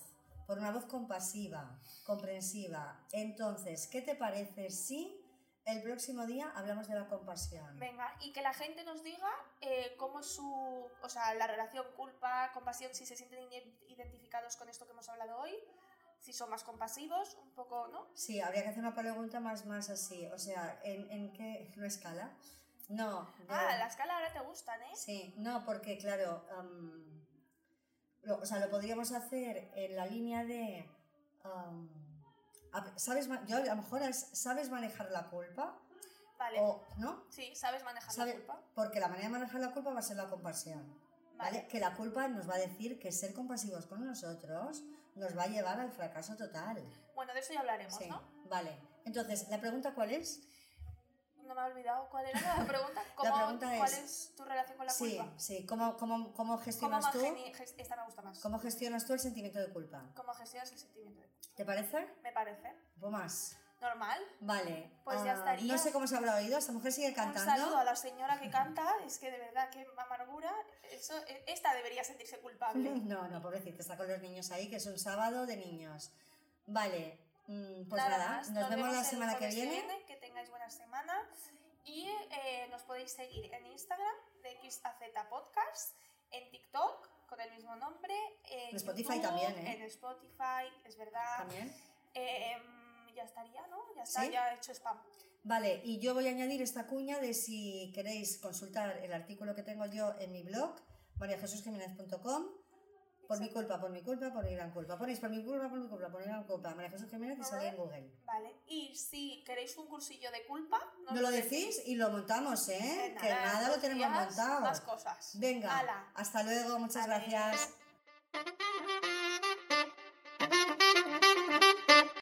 por una voz compasiva, comprensiva. Entonces, ¿qué te parece si el próximo día hablamos de la compasión? Venga, y que la gente nos diga eh, cómo es su. O sea, la relación culpa, compasión, si se sienten ide- identificados con esto que hemos hablado hoy, si son más compasivos, un poco, ¿no? Sí, habría que hacer una pregunta más, más así. O sea, ¿en, en qué ¿Una escala? No. de- Ah, la escala ahora te gustan, ¿eh? Sí, no, porque claro, lo, o sea, lo podríamos hacer en la línea de... am, a- ¿Sabes? Yo a lo mejor es, ¿sabes manejar la culpa? Vale. O, ¿no? Sí, sabes manejar ¿Sabe- la culpa. Porque la manera de manejar la culpa va a ser la compasión. ¿vale? Vale. Que la culpa nos va a decir que ser compasivos con nosotros nos va a llevar al fracaso total. Bueno, de eso ya hablaremos, Sí, ¿no? vale. Entonces, ¿la pregunta cuál es? No me he olvidado cuál era la pregunta. [LAUGHS] ¿Cómo, pregunta ¿Cuál es- es tu relación con la Sí, culpa? sí. ¿Cómo, cómo, cómo ¿Cómo gestionas tú? mageni- ges- Esta me gusta más. ¿Cómo gestionas tú el sentimiento de culpa? ¿Cómo gestionas el sentimiento de culpa? ¿Te parece? Me parece. Un más. Normal. Vale. Pues ya ah, estaría. No sé cómo se habrá oído. Esta mujer sigue Un saludo cantando. a la señora que canta, es que de verdad, qué amargura. Eso, e- esta debería sentirse culpable. [LAUGHS] No, no, pobrecita, está con los niños ahí, que es un sábado de niños. Vale. mm, Pues nada, nos, vemos la semana que viene. Que tengáis buena semana. Y eh, nos podéis seguir en Instagram de XAZ Podcast, en TikTok con el mismo nombre, en, En Spotify YouTube, también, ¿eh? En Spotify, es verdad. También. Eh, ya estaría, ¿no? Ya está, ¿Sí? ya he hecho spam. Vale, y yo voy a añadir esta cuña de si queréis consultar el artículo que tengo yo en mi blog, mariajesusjiménez.com. Por mi culpa, por mi culpa, por mi gran culpa. Ponéis por mi culpa, por mi culpa, por mi gran culpa. María Jesús Jiménez y sale en Google. Vale. Y si queréis un cursillo de culpa, nos No lo decís y lo montamos, ¿eh? En Que nada lo tenemos montado. Más cosas. Venga, hasta luego, muchas Adiós. gracias.